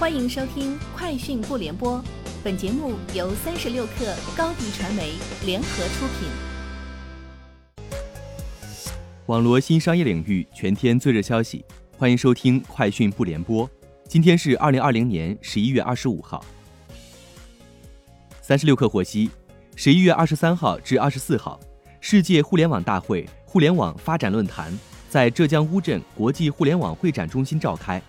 欢迎收听《快讯不联播》，本节目由三十六克高低传媒联合出品。网罗新商业领域全天最热消息，欢迎收听《快讯不联播》。今天是二零二零年十一月二十五号。三十六克获悉，十一月二十三号至二十四号，世界互联网大会互联网发展论坛在浙江乌镇国际互联网会展中心召开。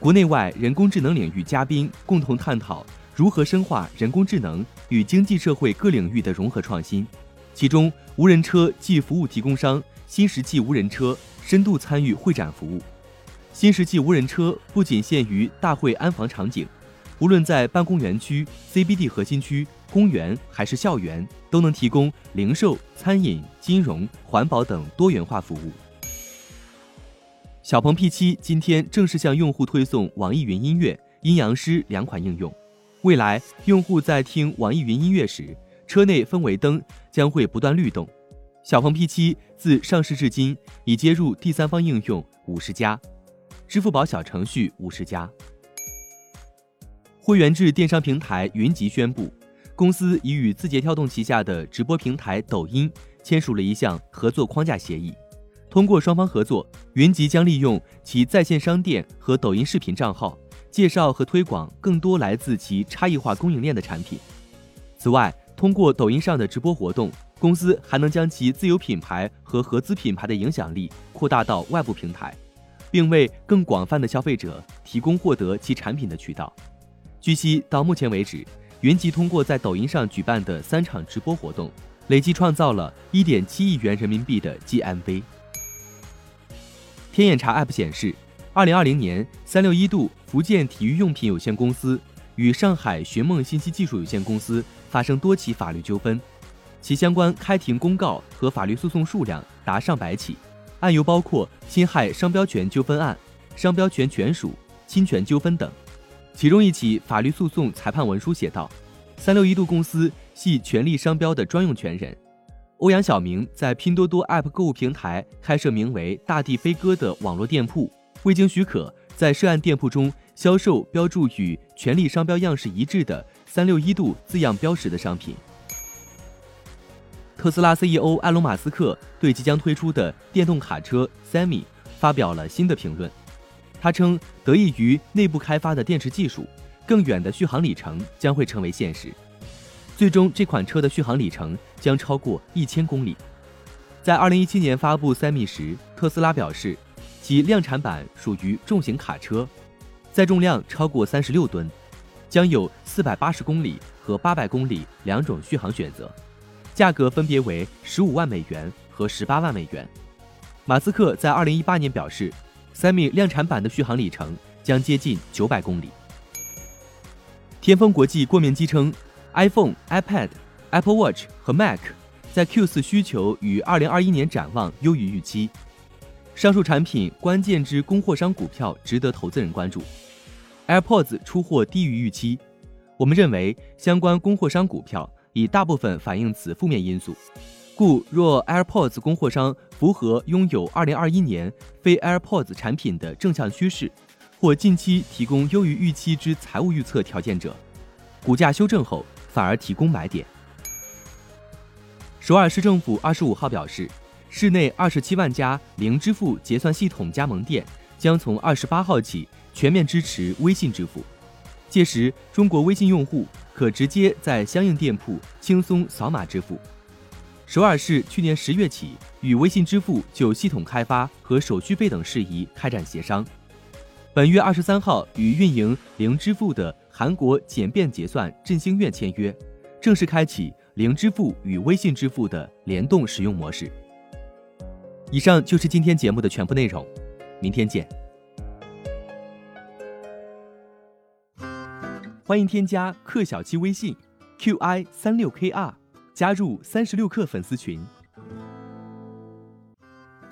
国内外人工智能领域嘉宾共同探讨如何深化人工智能与经济社会各领域的融合创新。其中，无人车暨服务提供商新石器无人车深度参与会展服务。新石器无人车不仅限于大会安防场景，无论在办公园区、CBD 核心区、公园还是校园，都能提供零售、餐饮、金融、环保等多元化服务。小鹏 P7 今天正式向用户推送网易云音乐、阴阳师两款应用。未来，用户在听网易云音乐时，车内氛围灯将会不断律动。小鹏 P7 自上市至今已接入第三方应用五十家。支付宝小程序五十家。会员制电商平台云集宣布，公司已与字节跳动旗下的直播平台抖音签署了一项合作框架协议。通过双方合作，云集将利用其在线商店和抖音视频账号，介绍和推广更多来自其差异化供应链的产品。此外，通过抖音上的直播活动，公司还能将其自有品牌和合资品牌的影响力扩大到外部平台。并为更广泛的消费者提供获得其产品的渠道。据悉，到目前为止，云集通过在抖音上举办的三场直播活动，累计创造了一点七亿元人民币的 GMV。天眼查 App 显示，二零二零年，三六一度福建体育用品有限公司与上海寻梦信息技术有限公司发生多起法律纠纷，其相关开庭公告和法律诉讼数量达上百起。案由包括侵害商标权纠纷案、商标权权属、侵权纠纷等。其中一起法律诉讼裁判文书写道：“三六一度公司系权利商标的专用权人，欧阳晓明在拼多多 App 购物平台开设名为‘大地飞歌’的网络店铺，未经许可在涉案店铺中销售标注与权利商标样式一致的‘三六一度’字样标识的商品。”特斯拉 CEO 埃隆·马斯克对即将推出的电动卡车 Semi 发表了新的评论。他称，得益于内部开发的电池技术，更远的续航里程将会成为现实。最终，这款车的续航里程将超过一千公里。在2017年发布 Semi 时，特斯拉表示，其量产版属于重型卡车，载重量超过三十六吨，将有四百八十公里和八百公里两种续航选择。价格分别为十五万美元和十八万美元。马斯克在二零一八年表示，Semi 量产版的续航里程将接近九百公里。天风国际过面机称，iPhone、iPad、Apple Watch 和 Mac 在 Q 四需求与二零二一年展望优于预期。上述产品关键之供货商股票值得投资人关注。AirPods 出货低于预期，我们认为相关供货商股票。已大部分反映此负面因素，故若 AirPods 供货商符合拥有2021年非 AirPods 产品的正向趋势，或近期提供优于预期之财务预测条件者，股价修正后反而提供买点。首尔市政府25号表示，市内27万家零支付结算系统加盟店将从28号起全面支持微信支付。届时，中国微信用户可直接在相应店铺轻松扫码支付。首尔市去年十月起与微信支付就系统开发和手续费等事宜开展协商。本月二十三号与运营零支付的韩国简便结算振兴院签约，正式开启零支付与微信支付的联动使用模式。以上就是今天节目的全部内容，明天见。欢迎添加克小七微信，qi 三六 kr，加入三十六氪粉丝群。